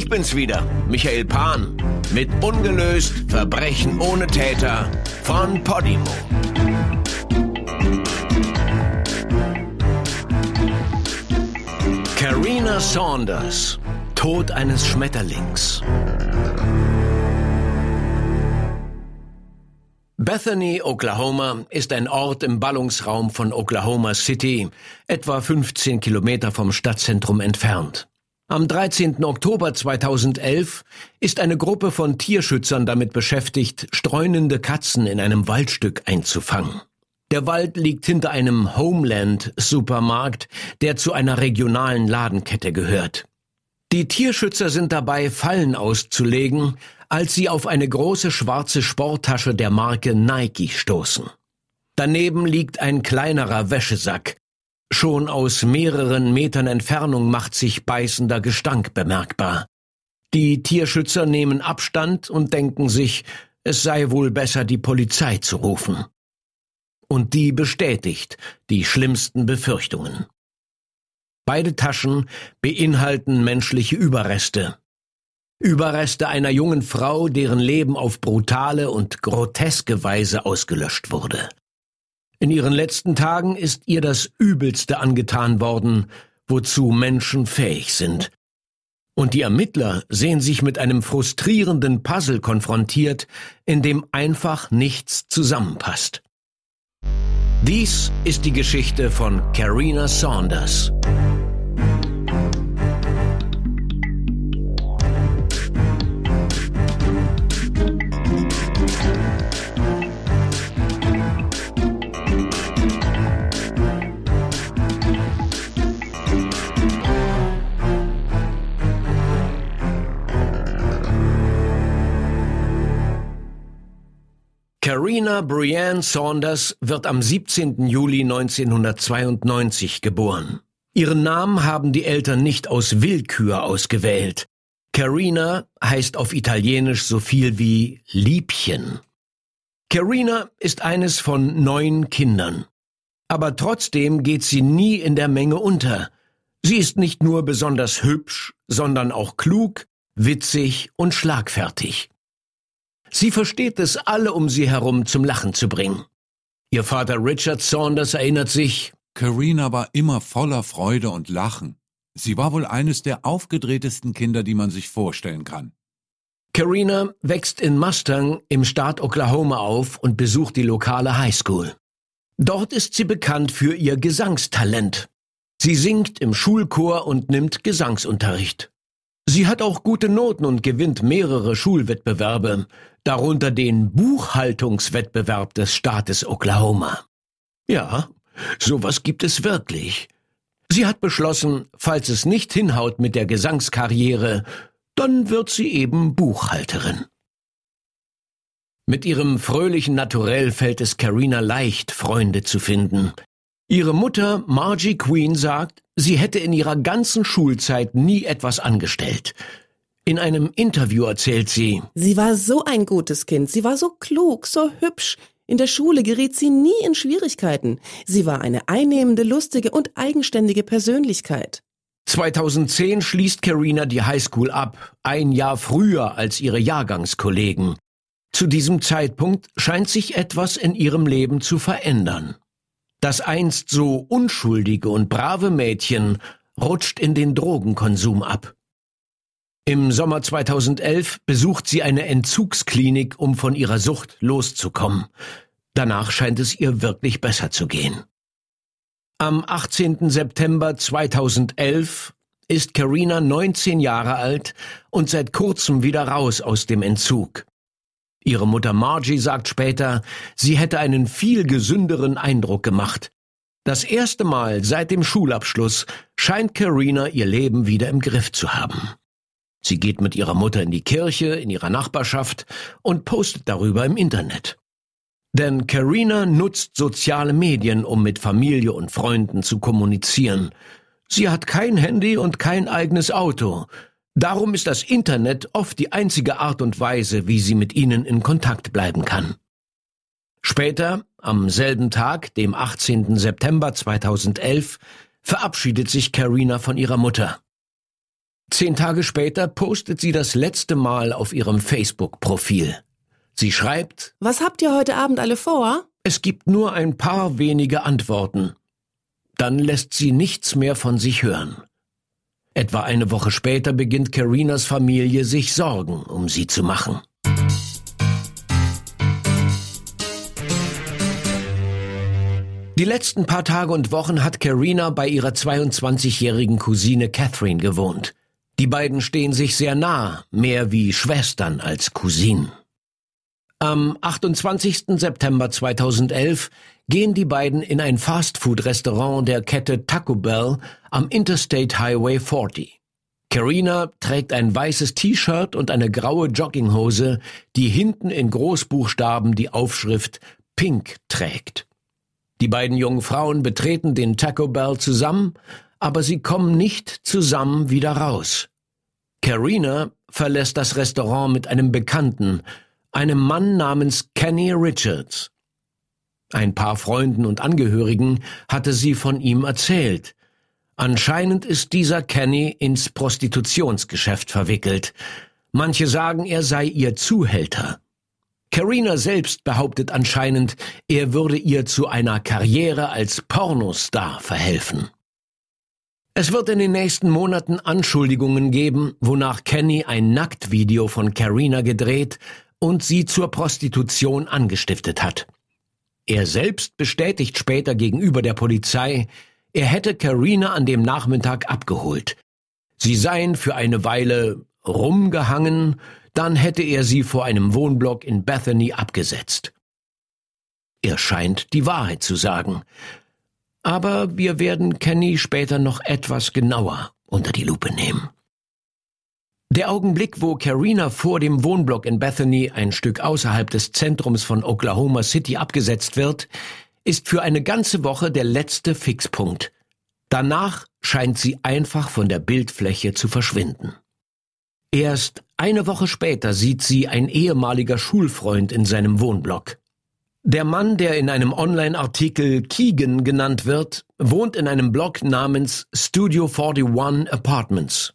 Ich bin's wieder, Michael Pan, mit Ungelöst Verbrechen ohne Täter von Podimo. Carina Saunders, Tod eines Schmetterlings. Bethany, Oklahoma, ist ein Ort im Ballungsraum von Oklahoma City, etwa 15 Kilometer vom Stadtzentrum entfernt. Am 13. Oktober 2011 ist eine Gruppe von Tierschützern damit beschäftigt, streunende Katzen in einem Waldstück einzufangen. Der Wald liegt hinter einem Homeland-Supermarkt, der zu einer regionalen Ladenkette gehört. Die Tierschützer sind dabei, Fallen auszulegen, als sie auf eine große schwarze Sporttasche der Marke Nike stoßen. Daneben liegt ein kleinerer Wäschesack. Schon aus mehreren Metern Entfernung macht sich beißender Gestank bemerkbar. Die Tierschützer nehmen Abstand und denken sich, es sei wohl besser, die Polizei zu rufen. Und die bestätigt die schlimmsten Befürchtungen. Beide Taschen beinhalten menschliche Überreste. Überreste einer jungen Frau, deren Leben auf brutale und groteske Weise ausgelöscht wurde. In ihren letzten Tagen ist ihr das Übelste angetan worden, wozu Menschen fähig sind. Und die Ermittler sehen sich mit einem frustrierenden Puzzle konfrontiert, in dem einfach nichts zusammenpasst. Dies ist die Geschichte von Carina Saunders. Carina Brianne Saunders wird am 17. Juli 1992 geboren. Ihren Namen haben die Eltern nicht aus Willkür ausgewählt. Carina heißt auf Italienisch so viel wie Liebchen. Carina ist eines von neun Kindern. Aber trotzdem geht sie nie in der Menge unter. Sie ist nicht nur besonders hübsch, sondern auch klug, witzig und schlagfertig. Sie versteht es, alle um sie herum zum Lachen zu bringen. Ihr Vater Richard Saunders erinnert sich, Carina war immer voller Freude und Lachen. Sie war wohl eines der aufgedrehtesten Kinder, die man sich vorstellen kann. Carina wächst in Mustang im Staat Oklahoma auf und besucht die lokale Highschool. Dort ist sie bekannt für ihr Gesangstalent. Sie singt im Schulchor und nimmt Gesangsunterricht. Sie hat auch gute Noten und gewinnt mehrere Schulwettbewerbe, darunter den Buchhaltungswettbewerb des Staates Oklahoma. Ja, sowas gibt es wirklich. Sie hat beschlossen, falls es nicht hinhaut mit der Gesangskarriere, dann wird sie eben Buchhalterin. Mit ihrem fröhlichen Naturell fällt es Carina leicht, Freunde zu finden. Ihre Mutter Margie Queen sagt, sie hätte in ihrer ganzen Schulzeit nie etwas angestellt. In einem Interview erzählt sie, Sie war so ein gutes Kind, sie war so klug, so hübsch. In der Schule geriet sie nie in Schwierigkeiten. Sie war eine einnehmende, lustige und eigenständige Persönlichkeit. 2010 schließt Carina die Highschool ab, ein Jahr früher als ihre Jahrgangskollegen. Zu diesem Zeitpunkt scheint sich etwas in ihrem Leben zu verändern. Das einst so unschuldige und brave Mädchen rutscht in den Drogenkonsum ab. Im Sommer 2011 besucht sie eine Entzugsklinik, um von ihrer Sucht loszukommen. Danach scheint es ihr wirklich besser zu gehen. Am 18. September 2011 ist Carina 19 Jahre alt und seit kurzem wieder raus aus dem Entzug. Ihre Mutter Margie sagt später, sie hätte einen viel gesünderen Eindruck gemacht. Das erste Mal seit dem Schulabschluss scheint Carina ihr Leben wieder im Griff zu haben. Sie geht mit ihrer Mutter in die Kirche in ihrer Nachbarschaft und postet darüber im Internet. Denn Carina nutzt soziale Medien, um mit Familie und Freunden zu kommunizieren. Sie hat kein Handy und kein eigenes Auto. Darum ist das Internet oft die einzige Art und Weise, wie sie mit ihnen in Kontakt bleiben kann. Später, am selben Tag, dem 18. September 2011, verabschiedet sich Carina von ihrer Mutter. Zehn Tage später postet sie das letzte Mal auf ihrem Facebook-Profil. Sie schreibt, Was habt ihr heute Abend alle vor? es gibt nur ein paar wenige Antworten. Dann lässt sie nichts mehr von sich hören. Etwa eine Woche später beginnt Carinas Familie sich Sorgen um sie zu machen. Die letzten paar Tage und Wochen hat Carina bei ihrer 22-jährigen Cousine Catherine gewohnt. Die beiden stehen sich sehr nah, mehr wie Schwestern als Cousinen. Am 28. September 2011 gehen die beiden in ein Fastfood-Restaurant der Kette Taco Bell am Interstate Highway 40. Carina trägt ein weißes T-Shirt und eine graue Jogginghose, die hinten in Großbuchstaben die Aufschrift Pink trägt. Die beiden jungen Frauen betreten den Taco Bell zusammen, aber sie kommen nicht zusammen wieder raus. Carina verlässt das Restaurant mit einem Bekannten, einem Mann namens Kenny Richards. Ein paar Freunden und Angehörigen hatte sie von ihm erzählt. Anscheinend ist dieser Kenny ins Prostitutionsgeschäft verwickelt. Manche sagen, er sei ihr Zuhälter. Carina selbst behauptet anscheinend, er würde ihr zu einer Karriere als Pornostar verhelfen. Es wird in den nächsten Monaten Anschuldigungen geben, wonach Kenny ein Nacktvideo von Carina gedreht und sie zur Prostitution angestiftet hat. Er selbst bestätigt später gegenüber der Polizei, er hätte Carina an dem Nachmittag abgeholt. Sie seien für eine Weile rumgehangen, dann hätte er sie vor einem Wohnblock in Bethany abgesetzt. Er scheint die Wahrheit zu sagen. Aber wir werden Kenny später noch etwas genauer unter die Lupe nehmen. Der Augenblick, wo Carina vor dem Wohnblock in Bethany, ein Stück außerhalb des Zentrums von Oklahoma City, abgesetzt wird, ist für eine ganze Woche der letzte Fixpunkt. Danach scheint sie einfach von der Bildfläche zu verschwinden. Erst eine Woche später sieht sie ein ehemaliger Schulfreund in seinem Wohnblock. Der Mann, der in einem Online-Artikel Keegan genannt wird, wohnt in einem Block namens Studio 41 Apartments.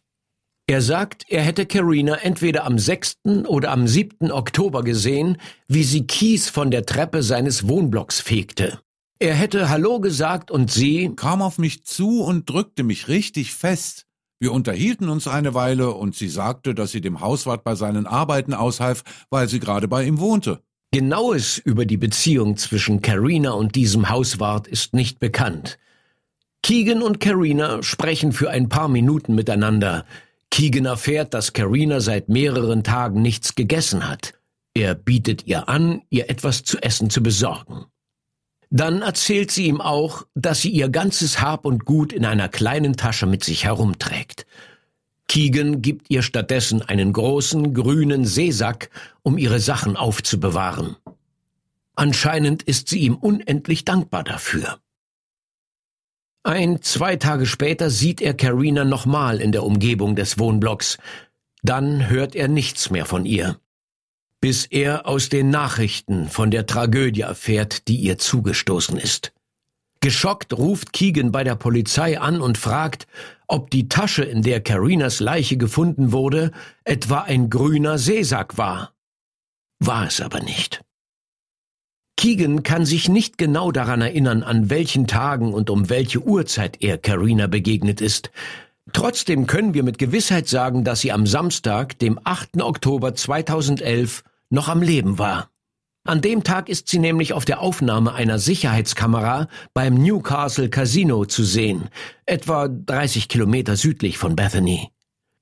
Er sagt, er hätte Carina entweder am 6. oder am 7. Oktober gesehen, wie sie Kies von der Treppe seines Wohnblocks fegte. Er hätte Hallo gesagt und sie kam auf mich zu und drückte mich richtig fest. Wir unterhielten uns eine Weile und sie sagte, dass sie dem Hauswart bei seinen Arbeiten aushalf, weil sie gerade bei ihm wohnte. Genaues über die Beziehung zwischen Carina und diesem Hauswart ist nicht bekannt. Keegan und Carina sprechen für ein paar Minuten miteinander. Keegan erfährt, dass Carina seit mehreren Tagen nichts gegessen hat. Er bietet ihr an, ihr etwas zu essen zu besorgen. Dann erzählt sie ihm auch, dass sie ihr ganzes Hab und Gut in einer kleinen Tasche mit sich herumträgt. Keegan gibt ihr stattdessen einen großen grünen Seesack, um ihre Sachen aufzubewahren. Anscheinend ist sie ihm unendlich dankbar dafür. Ein, zwei Tage später sieht er Carina nochmal in der Umgebung des Wohnblocks. Dann hört er nichts mehr von ihr bis er aus den Nachrichten von der Tragödie erfährt, die ihr zugestoßen ist. Geschockt ruft Keegan bei der Polizei an und fragt, ob die Tasche, in der Carinas Leiche gefunden wurde, etwa ein grüner Seesack war. War es aber nicht. Keegan kann sich nicht genau daran erinnern, an welchen Tagen und um welche Uhrzeit er Carina begegnet ist. Trotzdem können wir mit Gewissheit sagen, dass sie am Samstag, dem 8. Oktober 2011, noch am Leben war. An dem Tag ist sie nämlich auf der Aufnahme einer Sicherheitskamera beim Newcastle Casino zu sehen, etwa 30 Kilometer südlich von Bethany.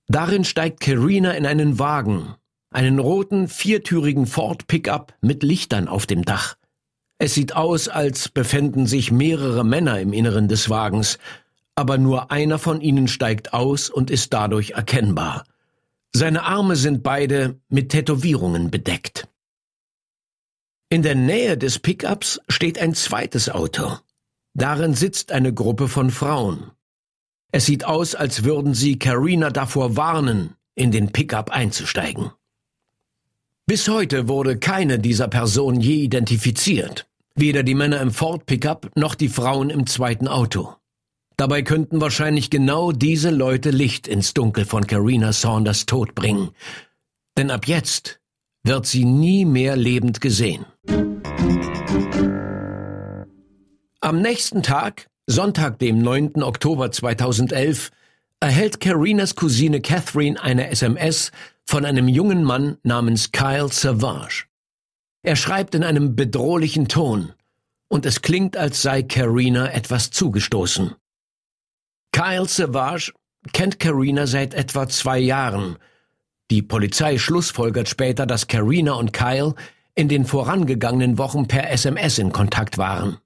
Darin steigt Carina in einen Wagen, einen roten, viertürigen Ford Pickup mit Lichtern auf dem Dach. Es sieht aus, als befänden sich mehrere Männer im Inneren des Wagens, aber nur einer von ihnen steigt aus und ist dadurch erkennbar. Seine Arme sind beide mit Tätowierungen bedeckt. In der Nähe des Pickups steht ein zweites Auto. Darin sitzt eine Gruppe von Frauen. Es sieht aus, als würden sie Carina davor warnen, in den Pickup einzusteigen. Bis heute wurde keine dieser Personen je identifiziert, weder die Männer im Ford Pickup noch die Frauen im zweiten Auto. Dabei könnten wahrscheinlich genau diese Leute Licht ins Dunkel von Carina Saunders Tod bringen. Denn ab jetzt wird sie nie mehr lebend gesehen. Am nächsten Tag, Sonntag, dem 9. Oktober 2011, erhält Carinas Cousine Catherine eine SMS von einem jungen Mann namens Kyle Savage. Er schreibt in einem bedrohlichen Ton, und es klingt, als sei Carina etwas zugestoßen. Kyle Savage kennt Carina seit etwa zwei Jahren. Die Polizei schlussfolgert später, dass Carina und Kyle in den vorangegangenen Wochen per SMS in Kontakt waren.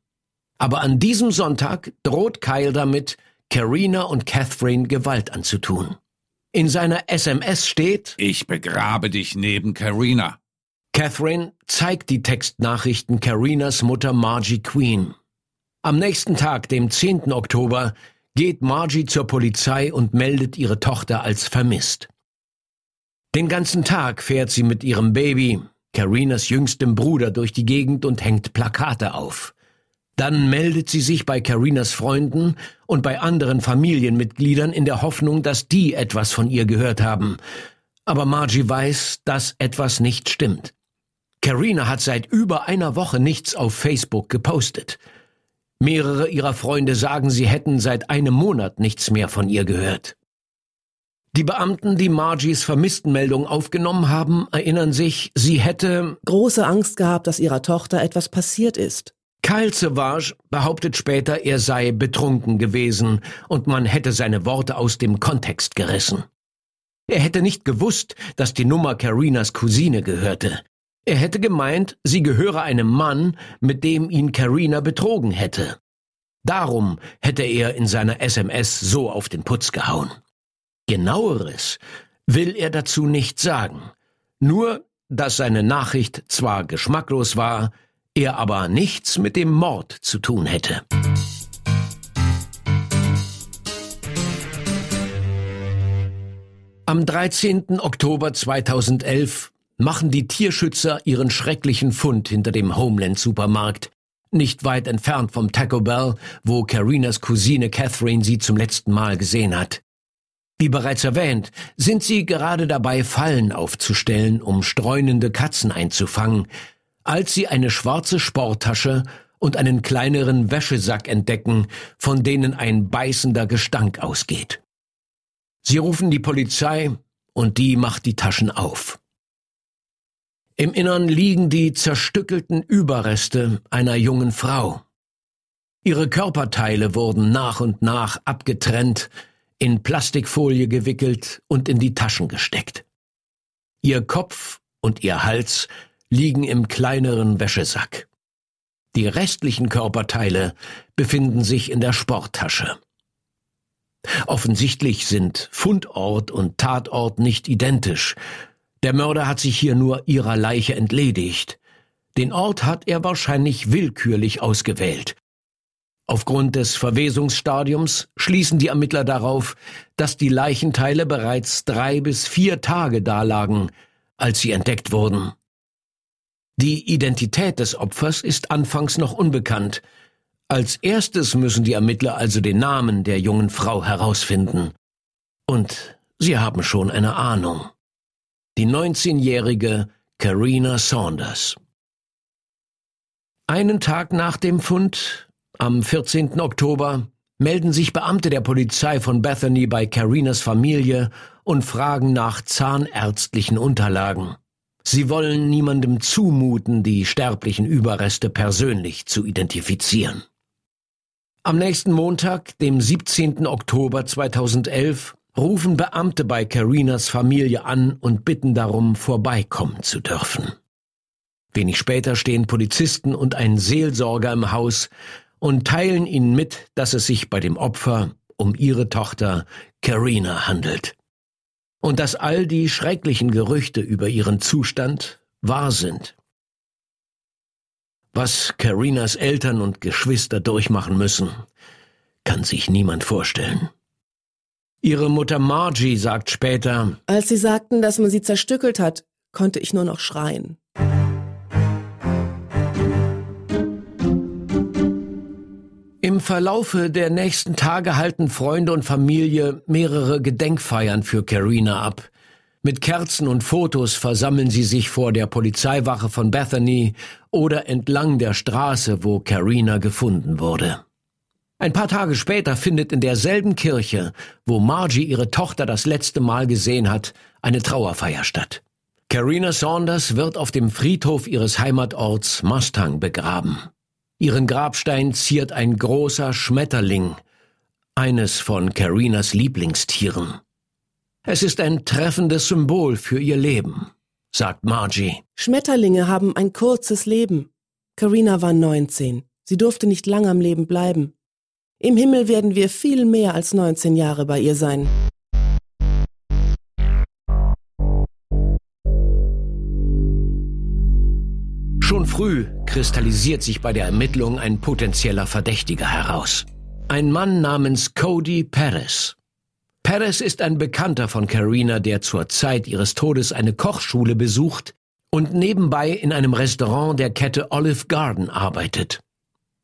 Aber an diesem Sonntag droht Kyle damit, Carina und Catherine Gewalt anzutun. In seiner SMS steht Ich begrabe dich neben Carina. Catherine zeigt die Textnachrichten Carinas Mutter Margie Queen. Am nächsten Tag, dem 10. Oktober, geht Margie zur Polizei und meldet ihre Tochter als vermisst. Den ganzen Tag fährt sie mit ihrem Baby, Carinas jüngstem Bruder, durch die Gegend und hängt Plakate auf. Dann meldet sie sich bei Carinas Freunden und bei anderen Familienmitgliedern in der Hoffnung, dass die etwas von ihr gehört haben. Aber Margie weiß, dass etwas nicht stimmt. Carina hat seit über einer Woche nichts auf Facebook gepostet. Mehrere ihrer Freunde sagen, sie hätten seit einem Monat nichts mehr von ihr gehört. Die Beamten, die Margies Vermisstenmeldung aufgenommen haben, erinnern sich, sie hätte große Angst gehabt, dass ihrer Tochter etwas passiert ist. Kyle Savage behauptet später, er sei betrunken gewesen und man hätte seine Worte aus dem Kontext gerissen. Er hätte nicht gewusst, dass die Nummer Carinas Cousine gehörte. Er hätte gemeint, sie gehöre einem Mann, mit dem ihn Carina betrogen hätte. Darum hätte er in seiner SMS so auf den Putz gehauen. Genaueres will er dazu nicht sagen, nur dass seine Nachricht zwar geschmacklos war, er aber nichts mit dem Mord zu tun hätte. Am 13. Oktober 2011 machen die Tierschützer ihren schrecklichen Fund hinter dem Homeland Supermarkt, nicht weit entfernt vom Taco Bell, wo Carinas Cousine Catherine sie zum letzten Mal gesehen hat. Wie bereits erwähnt, sind sie gerade dabei, Fallen aufzustellen, um streunende Katzen einzufangen, als sie eine schwarze Sporttasche und einen kleineren Wäschesack entdecken, von denen ein beißender Gestank ausgeht. Sie rufen die Polizei und die macht die Taschen auf. Im Innern liegen die zerstückelten Überreste einer jungen Frau. Ihre Körperteile wurden nach und nach abgetrennt, in Plastikfolie gewickelt und in die Taschen gesteckt. Ihr Kopf und ihr Hals liegen im kleineren Wäschesack. Die restlichen Körperteile befinden sich in der Sporttasche. Offensichtlich sind Fundort und Tatort nicht identisch, der Mörder hat sich hier nur ihrer Leiche entledigt. Den Ort hat er wahrscheinlich willkürlich ausgewählt. Aufgrund des Verwesungsstadiums schließen die Ermittler darauf, dass die Leichenteile bereits drei bis vier Tage dalagen, als sie entdeckt wurden. Die Identität des Opfers ist anfangs noch unbekannt. Als erstes müssen die Ermittler also den Namen der jungen Frau herausfinden. Und sie haben schon eine Ahnung die 19-jährige Carina Saunders. Einen Tag nach dem Fund, am 14. Oktober, melden sich Beamte der Polizei von Bethany bei Carinas Familie und fragen nach zahnärztlichen Unterlagen. Sie wollen niemandem zumuten, die sterblichen Überreste persönlich zu identifizieren. Am nächsten Montag, dem 17. Oktober 2011, rufen Beamte bei Carinas Familie an und bitten darum, vorbeikommen zu dürfen. Wenig später stehen Polizisten und ein Seelsorger im Haus und teilen ihnen mit, dass es sich bei dem Opfer um ihre Tochter Carina handelt. Und dass all die schrecklichen Gerüchte über ihren Zustand wahr sind. Was Carinas Eltern und Geschwister durchmachen müssen, kann sich niemand vorstellen. Ihre Mutter Margie sagt später, Als sie sagten, dass man sie zerstückelt hat, konnte ich nur noch schreien. Verlaufe der nächsten Tage halten Freunde und Familie mehrere Gedenkfeiern für Carina ab. Mit Kerzen und Fotos versammeln sie sich vor der Polizeiwache von Bethany oder entlang der Straße, wo Carina gefunden wurde. Ein paar Tage später findet in derselben Kirche, wo Margie ihre Tochter das letzte Mal gesehen hat, eine Trauerfeier statt. Carina Saunders wird auf dem Friedhof ihres Heimatorts Mustang begraben. Ihren Grabstein ziert ein großer Schmetterling, eines von Carinas Lieblingstieren. Es ist ein treffendes Symbol für ihr Leben, sagt Margie. Schmetterlinge haben ein kurzes Leben. Carina war 19. Sie durfte nicht lang am Leben bleiben. Im Himmel werden wir viel mehr als 19 Jahre bei ihr sein. Früh kristallisiert sich bei der Ermittlung ein potenzieller Verdächtiger heraus. Ein Mann namens Cody Perez. Perez ist ein Bekannter von Carina, der zur Zeit ihres Todes eine Kochschule besucht und nebenbei in einem Restaurant der Kette Olive Garden arbeitet.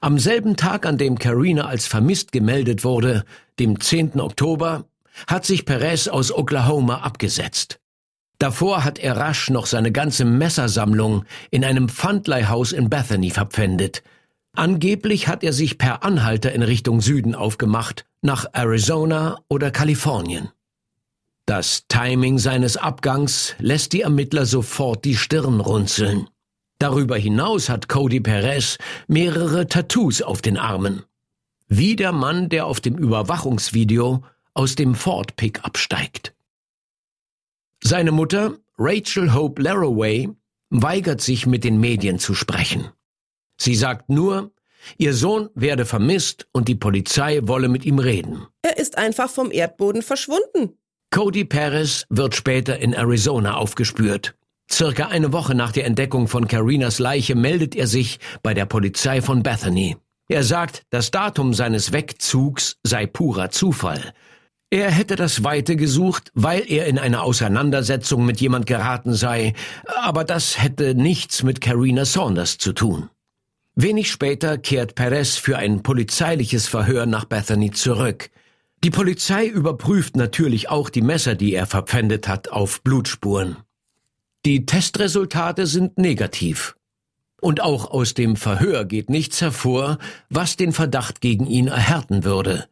Am selben Tag, an dem Carina als vermisst gemeldet wurde, dem 10. Oktober, hat sich Perez aus Oklahoma abgesetzt. Davor hat er rasch noch seine ganze Messersammlung in einem Pfandleihhaus in Bethany verpfändet. Angeblich hat er sich per Anhalter in Richtung Süden aufgemacht, nach Arizona oder Kalifornien. Das Timing seines Abgangs lässt die Ermittler sofort die Stirn runzeln. Darüber hinaus hat Cody Perez mehrere Tattoos auf den Armen. Wie der Mann, der auf dem Überwachungsvideo aus dem Ford Pickup steigt. Seine Mutter, Rachel Hope Laraway, weigert sich mit den Medien zu sprechen. Sie sagt nur, ihr Sohn werde vermisst und die Polizei wolle mit ihm reden. Er ist einfach vom Erdboden verschwunden. Cody Perez wird später in Arizona aufgespürt. Circa eine Woche nach der Entdeckung von Carinas Leiche meldet er sich bei der Polizei von Bethany. Er sagt, das Datum seines Wegzugs sei purer Zufall. Er hätte das Weite gesucht, weil er in eine Auseinandersetzung mit jemand geraten sei, aber das hätte nichts mit Carina Saunders zu tun. Wenig später kehrt Perez für ein polizeiliches Verhör nach Bethany zurück. Die Polizei überprüft natürlich auch die Messer, die er verpfändet hat, auf Blutspuren. Die Testresultate sind negativ. Und auch aus dem Verhör geht nichts hervor, was den Verdacht gegen ihn erhärten würde.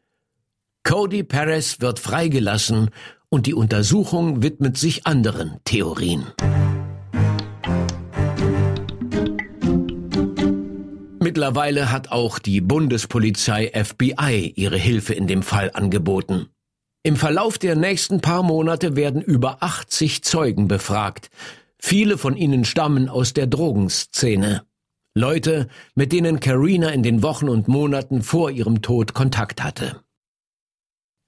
Cody Perez wird freigelassen und die Untersuchung widmet sich anderen Theorien. Mittlerweile hat auch die Bundespolizei FBI ihre Hilfe in dem Fall angeboten. Im Verlauf der nächsten paar Monate werden über 80 Zeugen befragt, Viele von ihnen stammen aus der Drogenszene. Leute, mit denen Carina in den Wochen und Monaten vor ihrem Tod Kontakt hatte.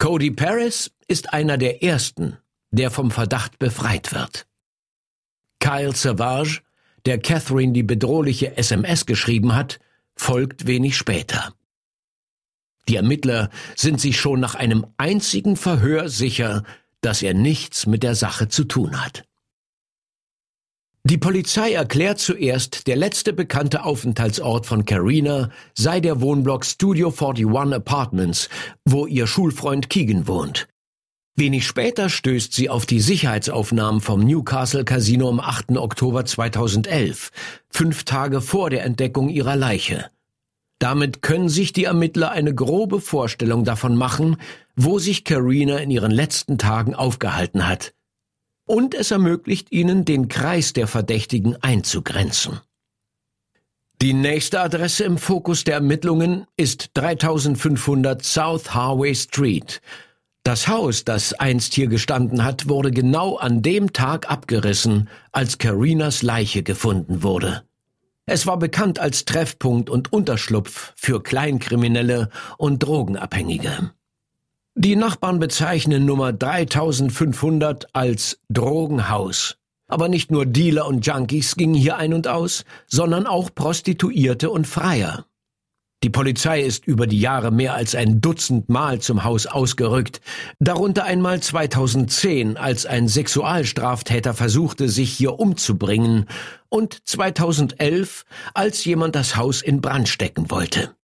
Cody Paris ist einer der ersten, der vom Verdacht befreit wird. Kyle Savage, der Catherine die bedrohliche SMS geschrieben hat, folgt wenig später. Die Ermittler sind sich schon nach einem einzigen Verhör sicher, dass er nichts mit der Sache zu tun hat. Die Polizei erklärt zuerst, der letzte bekannte Aufenthaltsort von Carina sei der Wohnblock Studio 41 Apartments, wo ihr Schulfreund Keegan wohnt. Wenig später stößt sie auf die Sicherheitsaufnahmen vom Newcastle Casino am 8. Oktober 2011, fünf Tage vor der Entdeckung ihrer Leiche. Damit können sich die Ermittler eine grobe Vorstellung davon machen, wo sich Carina in ihren letzten Tagen aufgehalten hat und es ermöglicht ihnen, den Kreis der Verdächtigen einzugrenzen. Die nächste Adresse im Fokus der Ermittlungen ist 3500 South Harvey Street. Das Haus, das einst hier gestanden hat, wurde genau an dem Tag abgerissen, als Carinas Leiche gefunden wurde. Es war bekannt als Treffpunkt und Unterschlupf für Kleinkriminelle und Drogenabhängige. Die Nachbarn bezeichnen Nummer 3500 als Drogenhaus. Aber nicht nur Dealer und Junkies gingen hier ein und aus, sondern auch Prostituierte und Freier. Die Polizei ist über die Jahre mehr als ein Dutzend Mal zum Haus ausgerückt, darunter einmal 2010, als ein Sexualstraftäter versuchte, sich hier umzubringen, und 2011, als jemand das Haus in Brand stecken wollte.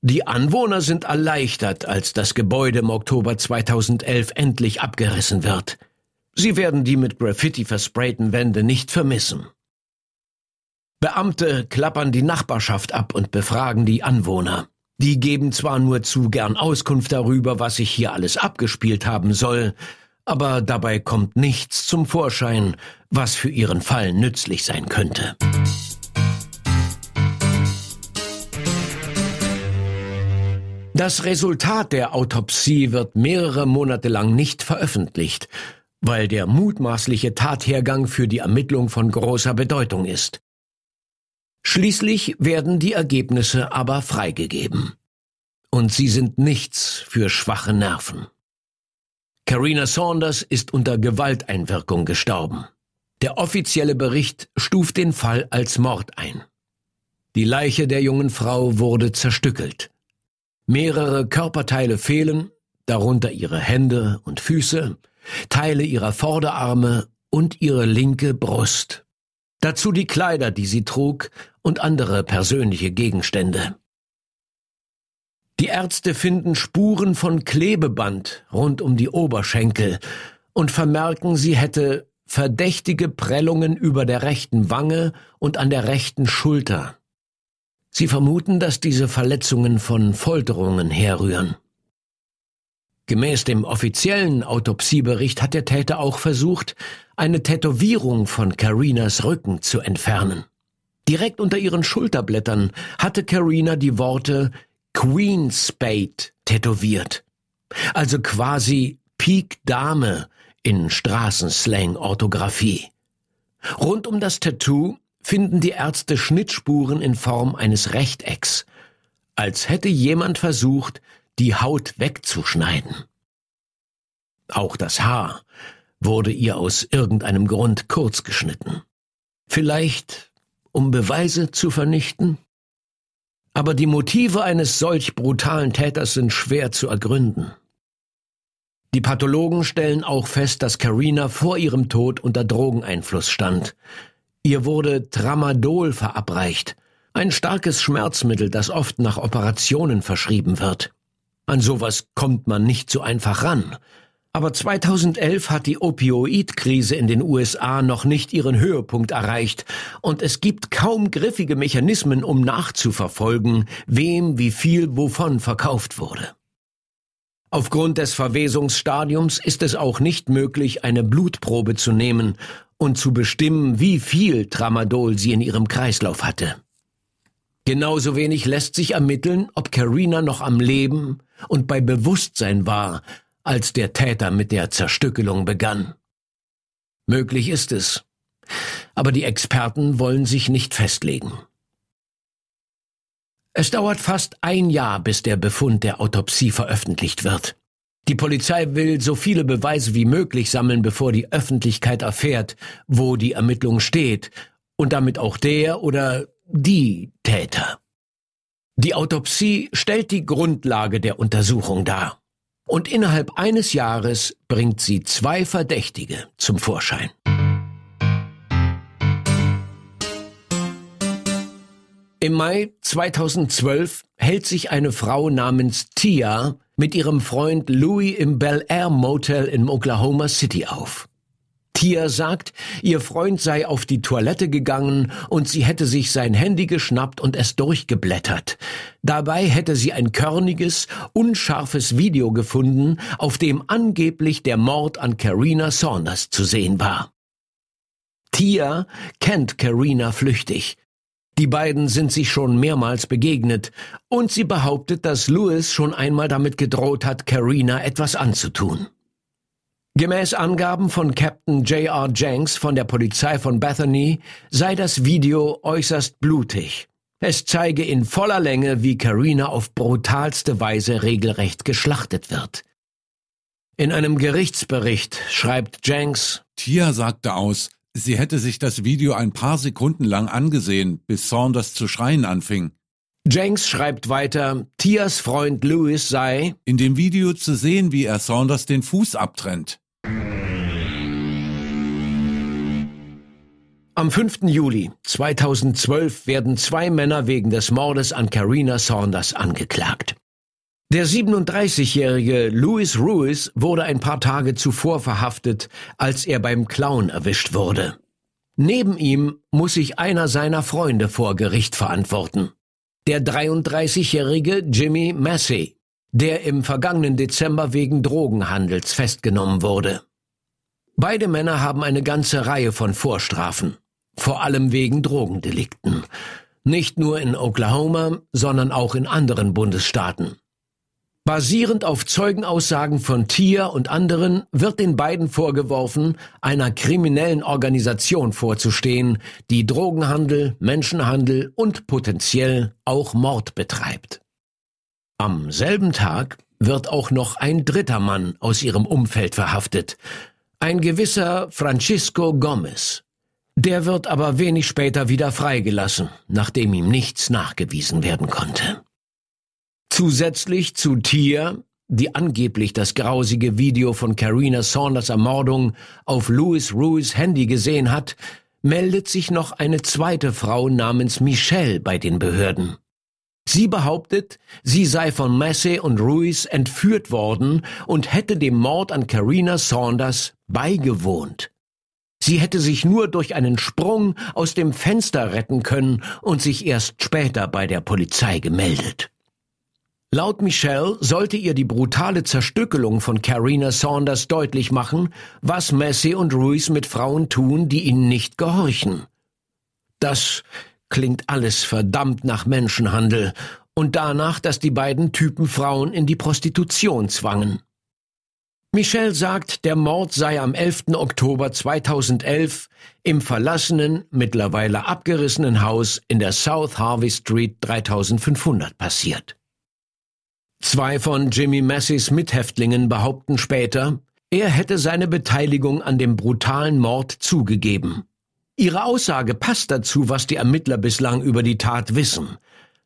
Die Anwohner sind erleichtert, als das Gebäude im Oktober 2011 endlich abgerissen wird. Sie werden die mit Graffiti versprayten Wände nicht vermissen. Beamte klappern die Nachbarschaft ab und befragen die Anwohner. Die geben zwar nur zu gern Auskunft darüber, was sich hier alles abgespielt haben soll, aber dabei kommt nichts zum Vorschein, was für ihren Fall nützlich sein könnte. Das Resultat der Autopsie wird mehrere Monate lang nicht veröffentlicht, weil der mutmaßliche Tathergang für die Ermittlung von großer Bedeutung ist. Schließlich werden die Ergebnisse aber freigegeben. Und sie sind nichts für schwache Nerven. Carina Saunders ist unter Gewalteinwirkung gestorben. Der offizielle Bericht stuft den Fall als Mord ein. Die Leiche der jungen Frau wurde zerstückelt. Mehrere Körperteile fehlen, darunter ihre Hände und Füße, Teile ihrer Vorderarme und ihre linke Brust. Dazu die Kleider, die sie trug, und andere persönliche Gegenstände. Die Ärzte finden Spuren von Klebeband rund um die Oberschenkel und vermerken, sie hätte verdächtige Prellungen über der rechten Wange und an der rechten Schulter. Sie vermuten, dass diese Verletzungen von Folterungen herrühren. Gemäß dem offiziellen Autopsiebericht hat der Täter auch versucht, eine Tätowierung von Carinas Rücken zu entfernen. Direkt unter ihren Schulterblättern hatte Carina die Worte Queen Spade tätowiert. Also quasi Peak Dame in Straßenslang-Orthographie. Rund um das Tattoo finden die Ärzte Schnittspuren in Form eines Rechtecks, als hätte jemand versucht, die Haut wegzuschneiden. Auch das Haar wurde ihr aus irgendeinem Grund kurz geschnitten. Vielleicht um Beweise zu vernichten? Aber die Motive eines solch brutalen Täters sind schwer zu ergründen. Die Pathologen stellen auch fest, dass Carina vor ihrem Tod unter Drogeneinfluss stand. Ihr wurde Tramadol verabreicht, ein starkes Schmerzmittel, das oft nach Operationen verschrieben wird. An sowas kommt man nicht so einfach ran. Aber 2011 hat die Opioidkrise in den USA noch nicht ihren Höhepunkt erreicht und es gibt kaum griffige Mechanismen, um nachzuverfolgen, wem wie viel wovon verkauft wurde. Aufgrund des Verwesungsstadiums ist es auch nicht möglich, eine Blutprobe zu nehmen und zu bestimmen, wie viel Tramadol sie in ihrem Kreislauf hatte. Genauso wenig lässt sich ermitteln, ob Carina noch am Leben und bei Bewusstsein war, als der Täter mit der Zerstückelung begann. Möglich ist es, aber die Experten wollen sich nicht festlegen. Es dauert fast ein Jahr, bis der Befund der Autopsie veröffentlicht wird. Die Polizei will so viele Beweise wie möglich sammeln, bevor die Öffentlichkeit erfährt, wo die Ermittlung steht und damit auch der oder die Täter. Die Autopsie stellt die Grundlage der Untersuchung dar. Und innerhalb eines Jahres bringt sie zwei Verdächtige zum Vorschein. Im Mai 2012 hält sich eine Frau namens Tia mit ihrem Freund Louis im Bel Air Motel in Oklahoma City auf. Tia sagt, ihr Freund sei auf die Toilette gegangen und sie hätte sich sein Handy geschnappt und es durchgeblättert. Dabei hätte sie ein körniges, unscharfes Video gefunden, auf dem angeblich der Mord an Carina Saunders zu sehen war. Tia kennt Carina flüchtig. Die beiden sind sich schon mehrmals begegnet und sie behauptet, dass Louis schon einmal damit gedroht hat, Carina etwas anzutun. Gemäß Angaben von Captain J.R. Jenks von der Polizei von Bethany sei das Video äußerst blutig. Es zeige in voller Länge, wie Carina auf brutalste Weise regelrecht geschlachtet wird. In einem Gerichtsbericht schreibt Jenks, Tia sagte aus, sie hätte sich das Video ein paar Sekunden lang angesehen, bis Saunders zu schreien anfing. Jenks schreibt weiter, Tias Freund Louis sei in dem Video zu sehen, wie er Saunders den Fuß abtrennt. Am 5. Juli 2012 werden zwei Männer wegen des Mordes an Carina Saunders angeklagt. Der 37-jährige Louis Ruiz wurde ein paar Tage zuvor verhaftet, als er beim Clown erwischt wurde. Neben ihm muss sich einer seiner Freunde vor Gericht verantworten. Der 33-jährige Jimmy Massey, der im vergangenen Dezember wegen Drogenhandels festgenommen wurde. Beide Männer haben eine ganze Reihe von Vorstrafen, vor allem wegen Drogendelikten. Nicht nur in Oklahoma, sondern auch in anderen Bundesstaaten. Basierend auf Zeugenaussagen von Tier und anderen wird den beiden vorgeworfen, einer kriminellen Organisation vorzustehen, die Drogenhandel, Menschenhandel und potenziell auch Mord betreibt. Am selben Tag wird auch noch ein dritter Mann aus ihrem Umfeld verhaftet, ein gewisser Francisco Gomez. Der wird aber wenig später wieder freigelassen, nachdem ihm nichts nachgewiesen werden konnte. Zusätzlich zu Tia, die angeblich das grausige Video von Carina Saunders Ermordung auf Louis Ruiz Handy gesehen hat, meldet sich noch eine zweite Frau namens Michelle bei den Behörden. Sie behauptet, sie sei von Massey und Ruiz entführt worden und hätte dem Mord an Carina Saunders beigewohnt. Sie hätte sich nur durch einen Sprung aus dem Fenster retten können und sich erst später bei der Polizei gemeldet. Laut Michelle sollte ihr die brutale Zerstückelung von Carina Saunders deutlich machen, was Messi und Ruiz mit Frauen tun, die ihnen nicht gehorchen. Das klingt alles verdammt nach Menschenhandel und danach, dass die beiden Typen Frauen in die Prostitution zwangen. Michelle sagt, der Mord sei am 11. Oktober 2011 im verlassenen, mittlerweile abgerissenen Haus in der South Harvey Street 3500 passiert. Zwei von Jimmy Masseys Mithäftlingen behaupten später, er hätte seine Beteiligung an dem brutalen Mord zugegeben. Ihre Aussage passt dazu, was die Ermittler bislang über die Tat wissen,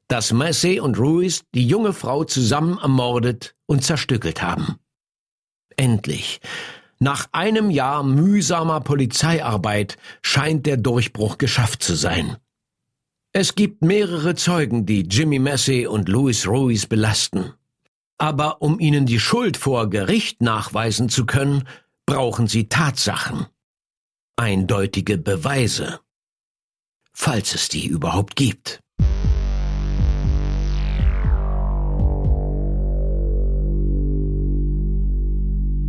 dass Massey und Ruiz die junge Frau zusammen ermordet und zerstückelt haben. Endlich, nach einem Jahr mühsamer Polizeiarbeit scheint der Durchbruch geschafft zu sein. Es gibt mehrere Zeugen, die Jimmy Massey und Louis Ruiz belasten. Aber um ihnen die Schuld vor Gericht nachweisen zu können, brauchen sie Tatsachen. Eindeutige Beweise. Falls es die überhaupt gibt.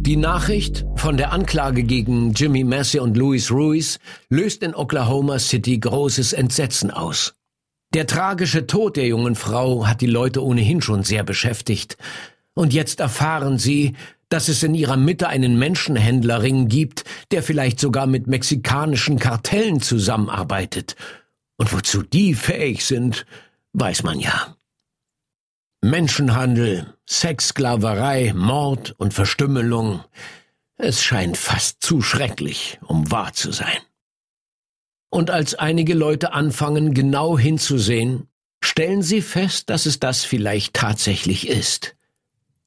Die Nachricht von der Anklage gegen Jimmy Massey und Louis Ruiz löst in Oklahoma City großes Entsetzen aus. Der tragische Tod der jungen Frau hat die Leute ohnehin schon sehr beschäftigt. Und jetzt erfahren sie, dass es in ihrer Mitte einen Menschenhändlerring gibt, der vielleicht sogar mit mexikanischen Kartellen zusammenarbeitet. Und wozu die fähig sind, weiß man ja. Menschenhandel, Sexsklaverei, Mord und Verstümmelung. Es scheint fast zu schrecklich, um wahr zu sein. Und als einige Leute anfangen, genau hinzusehen, stellen sie fest, dass es das vielleicht tatsächlich ist.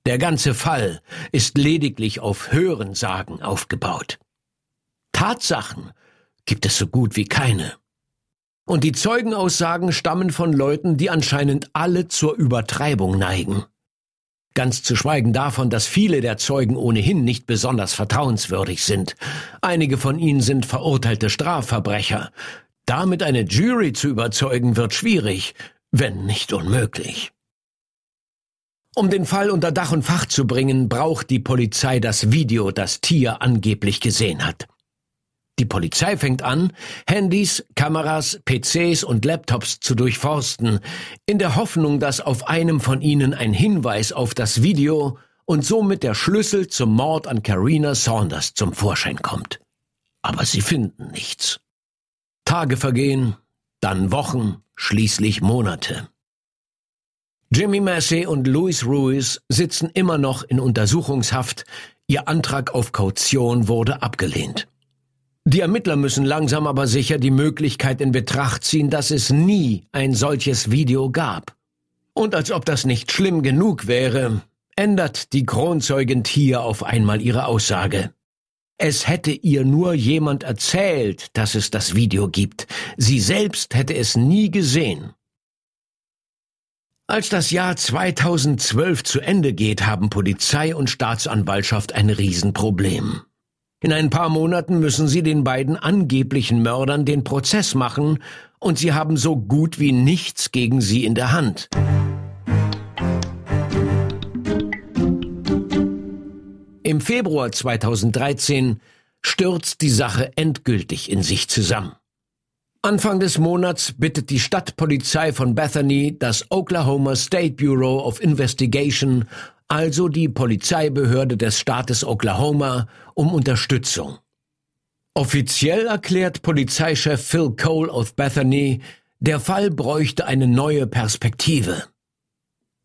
Der ganze Fall ist lediglich auf Hörensagen aufgebaut. Tatsachen gibt es so gut wie keine. Und die Zeugenaussagen stammen von Leuten, die anscheinend alle zur Übertreibung neigen. Ganz zu schweigen davon, dass viele der Zeugen ohnehin nicht besonders vertrauenswürdig sind. Einige von ihnen sind verurteilte Strafverbrecher. Damit eine Jury zu überzeugen wird schwierig, wenn nicht unmöglich. Um den Fall unter Dach und Fach zu bringen, braucht die Polizei das Video, das Tier angeblich gesehen hat. Die Polizei fängt an, Handys, Kameras, PCs und Laptops zu durchforsten, in der Hoffnung, dass auf einem von ihnen ein Hinweis auf das Video und somit der Schlüssel zum Mord an Carina Saunders zum Vorschein kommt. Aber sie finden nichts. Tage vergehen, dann Wochen, schließlich Monate. Jimmy Massey und Louis Ruiz sitzen immer noch in Untersuchungshaft, ihr Antrag auf Kaution wurde abgelehnt. Die Ermittler müssen langsam aber sicher die Möglichkeit in Betracht ziehen, dass es nie ein solches Video gab. Und als ob das nicht schlimm genug wäre, ändert die Kronzeugin Tier auf einmal ihre Aussage. Es hätte ihr nur jemand erzählt, dass es das Video gibt. Sie selbst hätte es nie gesehen. Als das Jahr 2012 zu Ende geht, haben Polizei und Staatsanwaltschaft ein Riesenproblem. In ein paar Monaten müssen sie den beiden angeblichen Mördern den Prozess machen, und sie haben so gut wie nichts gegen sie in der Hand. Im Februar 2013 stürzt die Sache endgültig in sich zusammen. Anfang des Monats bittet die Stadtpolizei von Bethany das Oklahoma State Bureau of Investigation, also die Polizeibehörde des Staates Oklahoma, um Unterstützung. Offiziell erklärt Polizeichef Phil Cole of Bethany, der Fall bräuchte eine neue Perspektive.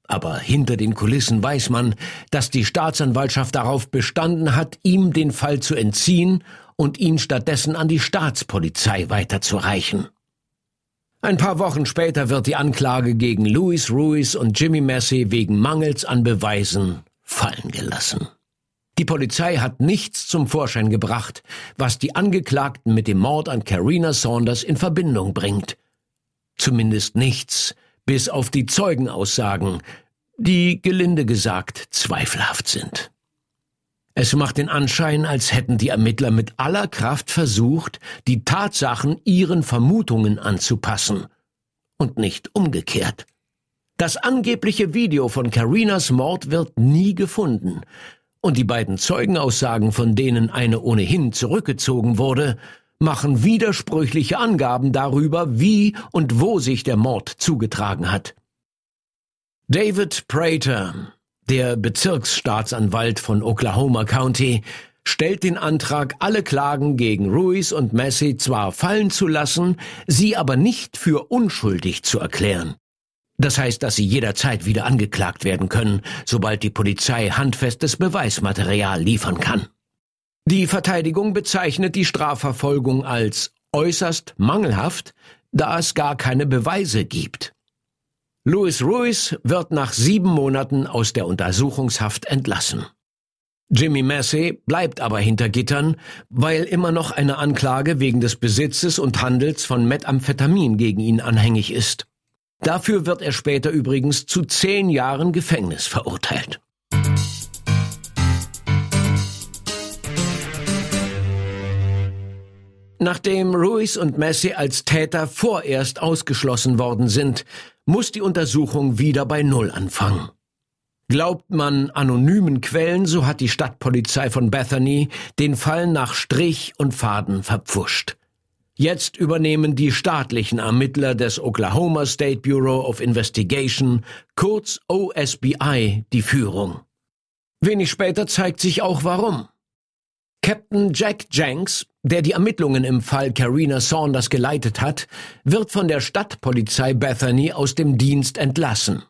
Aber hinter den Kulissen weiß man, dass die Staatsanwaltschaft darauf bestanden hat, ihm den Fall zu entziehen und ihn stattdessen an die Staatspolizei weiterzureichen. Ein paar Wochen später wird die Anklage gegen Louis Ruiz und Jimmy Massey wegen Mangels an Beweisen fallen gelassen. Die Polizei hat nichts zum Vorschein gebracht, was die Angeklagten mit dem Mord an Carina Saunders in Verbindung bringt. Zumindest nichts, bis auf die Zeugenaussagen, die gelinde gesagt zweifelhaft sind. Es macht den Anschein, als hätten die Ermittler mit aller Kraft versucht, die Tatsachen ihren Vermutungen anzupassen und nicht umgekehrt. Das angebliche Video von Carinas Mord wird nie gefunden, und die beiden Zeugenaussagen, von denen eine ohnehin zurückgezogen wurde, machen widersprüchliche Angaben darüber, wie und wo sich der Mord zugetragen hat. David Prater, der Bezirksstaatsanwalt von Oklahoma County, stellt den Antrag, alle Klagen gegen Ruiz und Massey zwar fallen zu lassen, sie aber nicht für unschuldig zu erklären. Das heißt, dass sie jederzeit wieder angeklagt werden können, sobald die Polizei handfestes Beweismaterial liefern kann. Die Verteidigung bezeichnet die Strafverfolgung als äußerst mangelhaft, da es gar keine Beweise gibt. Louis Ruiz wird nach sieben Monaten aus der Untersuchungshaft entlassen. Jimmy Massey bleibt aber hinter Gittern, weil immer noch eine Anklage wegen des Besitzes und Handels von Methamphetamin gegen ihn anhängig ist. Dafür wird er später übrigens zu zehn Jahren Gefängnis verurteilt. Nachdem Ruiz und Messi als Täter vorerst ausgeschlossen worden sind, muss die Untersuchung wieder bei Null anfangen. Glaubt man anonymen Quellen, so hat die Stadtpolizei von Bethany den Fall nach Strich und Faden verpfuscht. Jetzt übernehmen die staatlichen Ermittler des Oklahoma State Bureau of Investigation, kurz OSBI, die Führung. Wenig später zeigt sich auch warum. Captain Jack Jenks, der die Ermittlungen im Fall Carina Saunders geleitet hat, wird von der Stadtpolizei Bethany aus dem Dienst entlassen.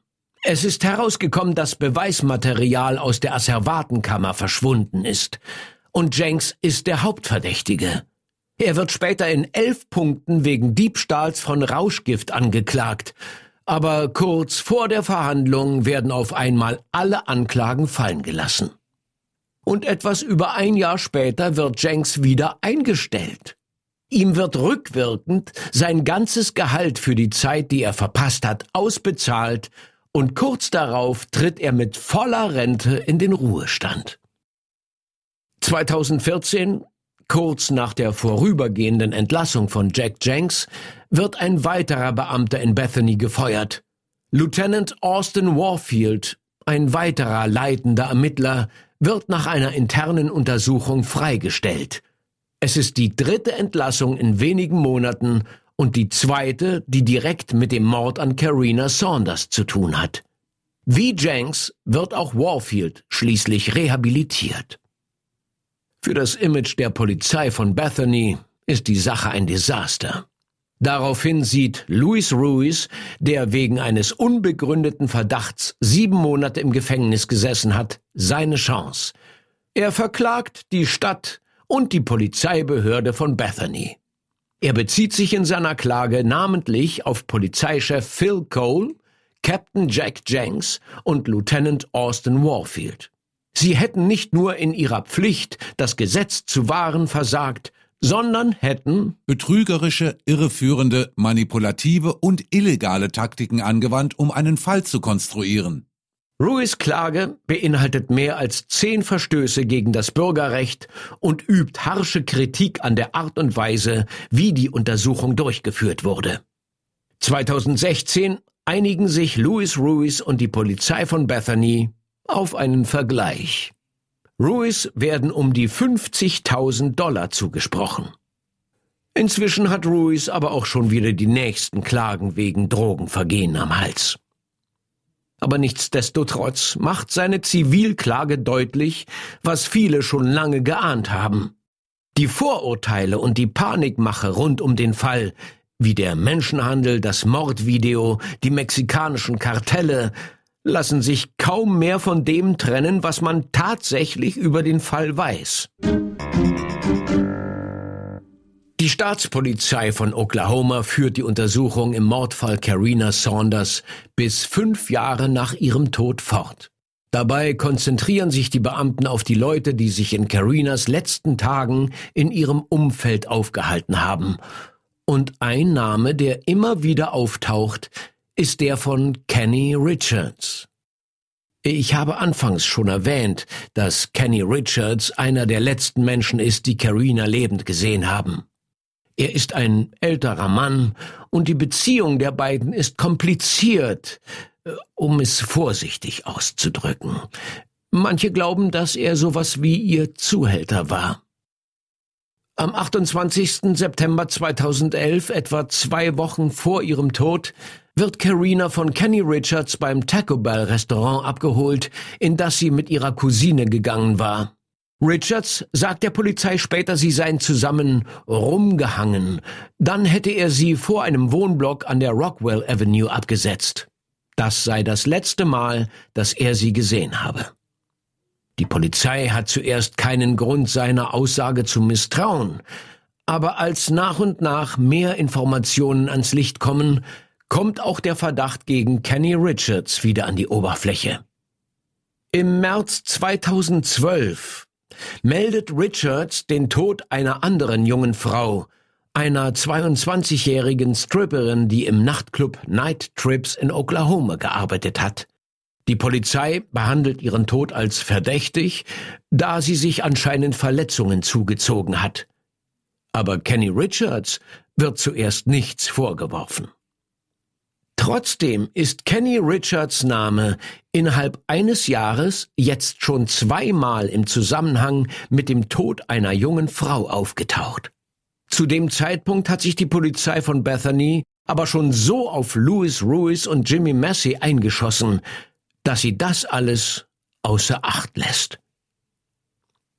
Es ist herausgekommen, dass Beweismaterial aus der Asservatenkammer verschwunden ist. Und Jenks ist der Hauptverdächtige. Er wird später in elf Punkten wegen Diebstahls von Rauschgift angeklagt. Aber kurz vor der Verhandlung werden auf einmal alle Anklagen fallen gelassen und etwas über ein Jahr später wird Jenks wieder eingestellt. Ihm wird rückwirkend sein ganzes Gehalt für die Zeit, die er verpasst hat, ausbezahlt und kurz darauf tritt er mit voller Rente in den Ruhestand. 2014, kurz nach der vorübergehenden Entlassung von Jack Jenks, wird ein weiterer Beamter in Bethany gefeuert. Lieutenant Austin Warfield, ein weiterer leitender Ermittler, wird nach einer internen Untersuchung freigestellt. Es ist die dritte Entlassung in wenigen Monaten und die zweite, die direkt mit dem Mord an Carina Saunders zu tun hat. Wie Jenks wird auch Warfield schließlich rehabilitiert. Für das Image der Polizei von Bethany ist die Sache ein Desaster. Daraufhin sieht Luis Ruiz, der wegen eines unbegründeten Verdachts sieben Monate im Gefängnis gesessen hat, seine Chance. Er verklagt die Stadt und die Polizeibehörde von Bethany. Er bezieht sich in seiner Klage namentlich auf Polizeichef Phil Cole, Captain Jack Jenks und Lieutenant Austin Warfield. Sie hätten nicht nur in ihrer Pflicht, das Gesetz zu wahren, versagt, sondern hätten betrügerische, irreführende, manipulative und illegale Taktiken angewandt, um einen Fall zu konstruieren. Ruiz Klage beinhaltet mehr als zehn Verstöße gegen das Bürgerrecht und übt harsche Kritik an der Art und Weise, wie die Untersuchung durchgeführt wurde. 2016 einigen sich Louis Ruiz und die Polizei von Bethany auf einen Vergleich. Ruiz werden um die 50.000 Dollar zugesprochen. Inzwischen hat Ruiz aber auch schon wieder die nächsten Klagen wegen Drogenvergehen am Hals. Aber nichtsdestotrotz macht seine Zivilklage deutlich, was viele schon lange geahnt haben. Die Vorurteile und die Panikmache rund um den Fall, wie der Menschenhandel, das Mordvideo, die mexikanischen Kartelle, lassen sich kaum mehr von dem trennen, was man tatsächlich über den Fall weiß. Die Staatspolizei von Oklahoma führt die Untersuchung im Mordfall Karina Saunders bis fünf Jahre nach ihrem Tod fort. Dabei konzentrieren sich die Beamten auf die Leute, die sich in Karinas letzten Tagen in ihrem Umfeld aufgehalten haben. Und ein Name, der immer wieder auftaucht, ist der von Kenny Richards. Ich habe anfangs schon erwähnt, dass Kenny Richards einer der letzten Menschen ist, die Carina lebend gesehen haben. Er ist ein älterer Mann und die Beziehung der beiden ist kompliziert, äh, um es vorsichtig auszudrücken. Manche glauben, dass er sowas wie ihr Zuhälter war. Am 28. September 2011, etwa zwei Wochen vor ihrem Tod, wird Karina von Kenny Richards beim Taco Bell Restaurant abgeholt, in das sie mit ihrer Cousine gegangen war. Richards sagt der Polizei später, sie seien zusammen rumgehangen. Dann hätte er sie vor einem Wohnblock an der Rockwell Avenue abgesetzt. Das sei das letzte Mal, dass er sie gesehen habe. Die Polizei hat zuerst keinen Grund, seiner Aussage zu misstrauen. Aber als nach und nach mehr Informationen ans Licht kommen, kommt auch der Verdacht gegen Kenny Richards wieder an die Oberfläche. Im März 2012 meldet Richards den Tod einer anderen jungen Frau, einer 22-jährigen Stripperin, die im Nachtclub Night Trips in Oklahoma gearbeitet hat. Die Polizei behandelt ihren Tod als verdächtig, da sie sich anscheinend Verletzungen zugezogen hat. Aber Kenny Richards wird zuerst nichts vorgeworfen. Trotzdem ist Kenny Richards Name innerhalb eines Jahres jetzt schon zweimal im Zusammenhang mit dem Tod einer jungen Frau aufgetaucht. Zu dem Zeitpunkt hat sich die Polizei von Bethany aber schon so auf Louis Ruiz und Jimmy Massey eingeschossen, dass sie das alles außer Acht lässt.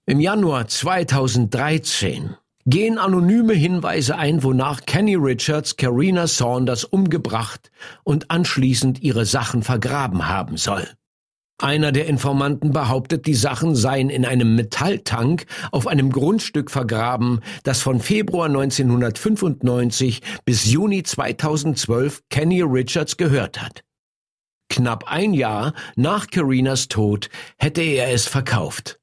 Im Januar 2013 gehen anonyme Hinweise ein, wonach Kenny Richards Karina Saunders umgebracht und anschließend ihre Sachen vergraben haben soll. Einer der Informanten behauptet, die Sachen seien in einem Metalltank auf einem Grundstück vergraben, das von Februar 1995 bis Juni 2012 Kenny Richards gehört hat. Knapp ein Jahr nach Karinas Tod hätte er es verkauft.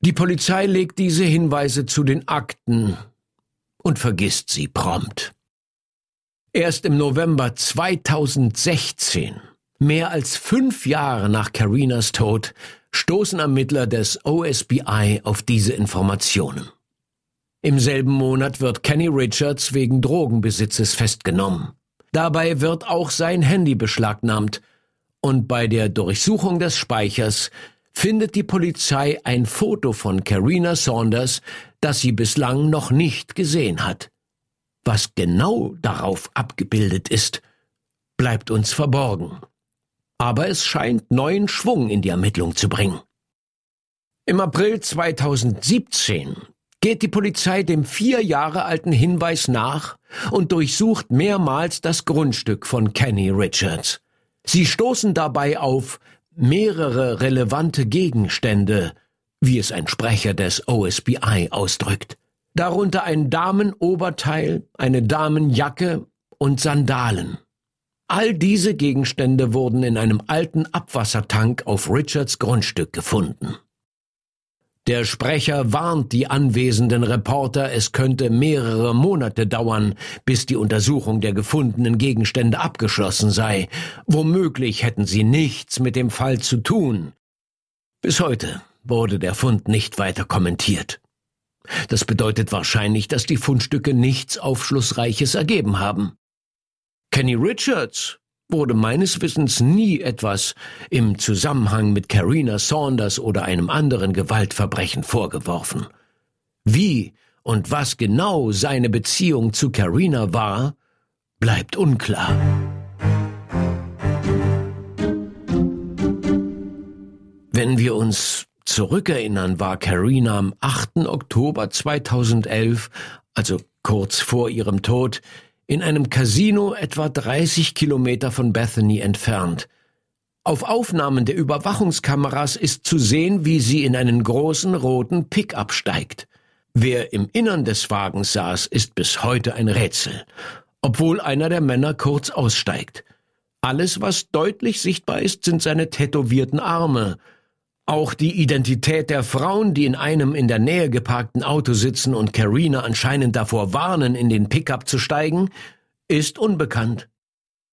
Die Polizei legt diese Hinweise zu den Akten und vergisst sie prompt. Erst im November 2016, mehr als fünf Jahre nach Karinas Tod, stoßen Ermittler des OSBI auf diese Informationen. Im selben Monat wird Kenny Richards wegen Drogenbesitzes festgenommen. Dabei wird auch sein Handy beschlagnahmt und bei der Durchsuchung des Speichers findet die Polizei ein Foto von Karina Saunders, das sie bislang noch nicht gesehen hat. Was genau darauf abgebildet ist, bleibt uns verborgen. Aber es scheint neuen Schwung in die Ermittlung zu bringen. Im April 2017 geht die Polizei dem vier Jahre alten Hinweis nach und durchsucht mehrmals das Grundstück von Kenny Richards. Sie stoßen dabei auf mehrere relevante Gegenstände, wie es ein Sprecher des OSBI ausdrückt, darunter ein Damenoberteil, eine Damenjacke und Sandalen. All diese Gegenstände wurden in einem alten Abwassertank auf Richards Grundstück gefunden. Der Sprecher warnt die anwesenden Reporter, es könnte mehrere Monate dauern, bis die Untersuchung der gefundenen Gegenstände abgeschlossen sei. Womöglich hätten sie nichts mit dem Fall zu tun. Bis heute wurde der Fund nicht weiter kommentiert. Das bedeutet wahrscheinlich, dass die Fundstücke nichts Aufschlussreiches ergeben haben. Kenny Richards wurde meines Wissens nie etwas im Zusammenhang mit Carina Saunders oder einem anderen Gewaltverbrechen vorgeworfen. Wie und was genau seine Beziehung zu Carina war, bleibt unklar. Wenn wir uns zurückerinnern, war Carina am 8. Oktober 2011, also kurz vor ihrem Tod, in einem Casino etwa 30 Kilometer von Bethany entfernt. Auf Aufnahmen der Überwachungskameras ist zu sehen, wie sie in einen großen roten Pickup steigt. Wer im Innern des Wagens saß, ist bis heute ein Rätsel, obwohl einer der Männer kurz aussteigt. Alles, was deutlich sichtbar ist, sind seine tätowierten Arme. Auch die Identität der Frauen, die in einem in der Nähe geparkten Auto sitzen und Carina anscheinend davor warnen, in den Pickup zu steigen, ist unbekannt.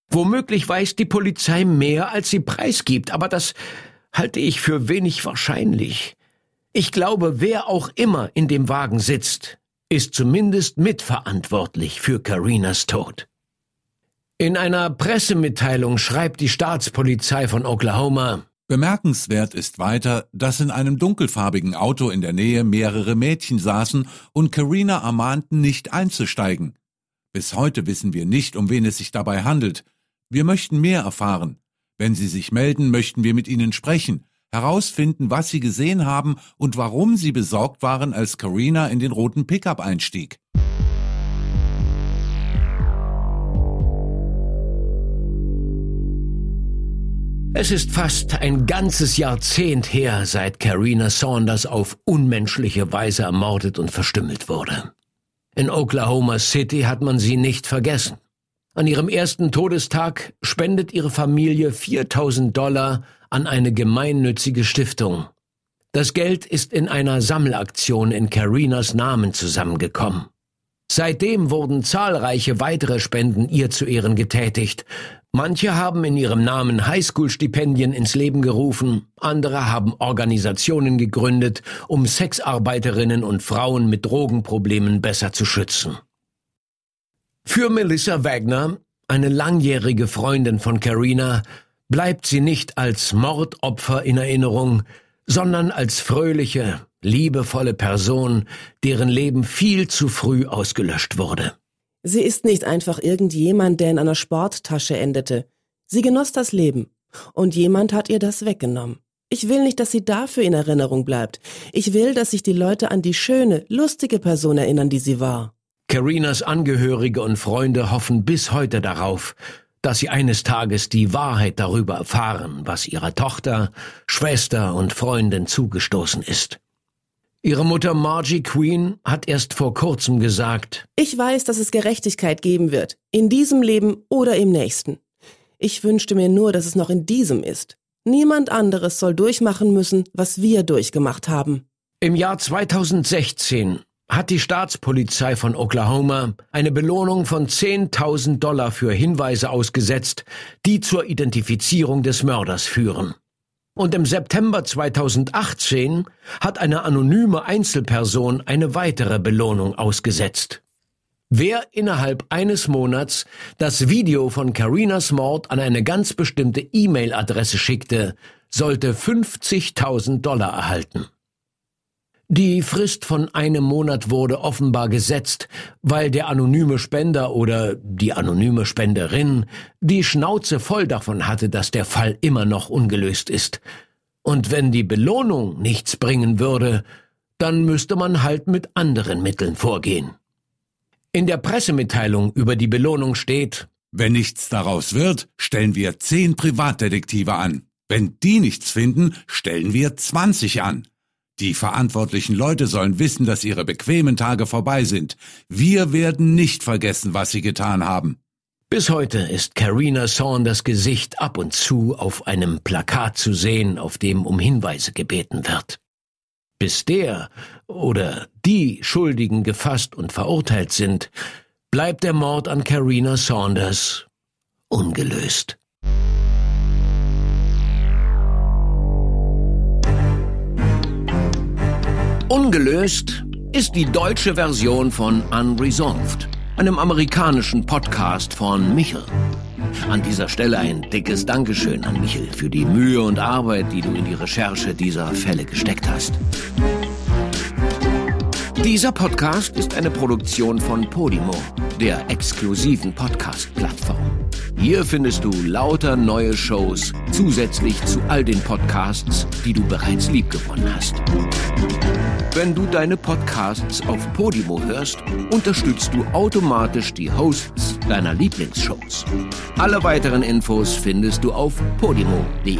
Womöglich weiß die Polizei mehr, als sie preisgibt, aber das halte ich für wenig wahrscheinlich. Ich glaube, wer auch immer in dem Wagen sitzt, ist zumindest mitverantwortlich für Carinas Tod. In einer Pressemitteilung schreibt die Staatspolizei von Oklahoma, Bemerkenswert ist weiter, dass in einem dunkelfarbigen Auto in der Nähe mehrere Mädchen saßen und Carina ermahnten, nicht einzusteigen. Bis heute wissen wir nicht, um wen es sich dabei handelt. Wir möchten mehr erfahren. Wenn Sie sich melden, möchten wir mit Ihnen sprechen, herausfinden, was Sie gesehen haben und warum Sie besorgt waren, als Carina in den roten Pickup einstieg. Es ist fast ein ganzes Jahrzehnt her, seit Carina Saunders auf unmenschliche Weise ermordet und verstümmelt wurde. In Oklahoma City hat man sie nicht vergessen. An ihrem ersten Todestag spendet ihre Familie 4000 Dollar an eine gemeinnützige Stiftung. Das Geld ist in einer Sammelaktion in Carinas Namen zusammengekommen. Seitdem wurden zahlreiche weitere Spenden ihr zu Ehren getätigt, Manche haben in ihrem Namen Highschool-Stipendien ins Leben gerufen, andere haben Organisationen gegründet, um Sexarbeiterinnen und Frauen mit Drogenproblemen besser zu schützen. Für Melissa Wagner, eine langjährige Freundin von Carina, bleibt sie nicht als Mordopfer in Erinnerung, sondern als fröhliche, liebevolle Person, deren Leben viel zu früh ausgelöscht wurde. Sie ist nicht einfach irgendjemand, der in einer Sporttasche endete. Sie genoss das Leben. Und jemand hat ihr das weggenommen. Ich will nicht, dass sie dafür in Erinnerung bleibt. Ich will, dass sich die Leute an die schöne, lustige Person erinnern, die sie war. Carinas Angehörige und Freunde hoffen bis heute darauf, dass sie eines Tages die Wahrheit darüber erfahren, was ihrer Tochter, Schwester und Freundin zugestoßen ist. Ihre Mutter Margie Queen hat erst vor kurzem gesagt, Ich weiß, dass es Gerechtigkeit geben wird, in diesem Leben oder im nächsten. Ich wünschte mir nur, dass es noch in diesem ist. Niemand anderes soll durchmachen müssen, was wir durchgemacht haben. Im Jahr 2016 hat die Staatspolizei von Oklahoma eine Belohnung von 10.000 Dollar für Hinweise ausgesetzt, die zur Identifizierung des Mörders führen. Und im September 2018 hat eine anonyme Einzelperson eine weitere Belohnung ausgesetzt. Wer innerhalb eines Monats das Video von Carinas Mord an eine ganz bestimmte E-Mail-Adresse schickte, sollte 50.000 Dollar erhalten. Die Frist von einem Monat wurde offenbar gesetzt, weil der anonyme Spender oder die anonyme Spenderin die Schnauze voll davon hatte, dass der Fall immer noch ungelöst ist. Und wenn die Belohnung nichts bringen würde, dann müsste man halt mit anderen Mitteln vorgehen. In der Pressemitteilung über die Belohnung steht, wenn nichts daraus wird, stellen wir zehn Privatdetektive an. Wenn die nichts finden, stellen wir zwanzig an. Die verantwortlichen Leute sollen wissen, dass ihre bequemen Tage vorbei sind. Wir werden nicht vergessen, was sie getan haben. Bis heute ist Carina Saunders Gesicht ab und zu auf einem Plakat zu sehen, auf dem um Hinweise gebeten wird. Bis der oder die Schuldigen gefasst und verurteilt sind, bleibt der Mord an Carina Saunders ungelöst. Ungelöst ist die deutsche Version von Unresolved, einem amerikanischen Podcast von Michel. An dieser Stelle ein dickes Dankeschön an Michel für die Mühe und Arbeit, die du in die Recherche dieser Fälle gesteckt hast. Dieser Podcast ist eine Produktion von Podimo, der exklusiven Podcast-Plattform. Hier findest du lauter neue Shows zusätzlich zu all den Podcasts, die du bereits liebgewonnen hast. Wenn du deine Podcasts auf Podimo hörst, unterstützt du automatisch die Hosts deiner Lieblingsshows. Alle weiteren Infos findest du auf podimo.de.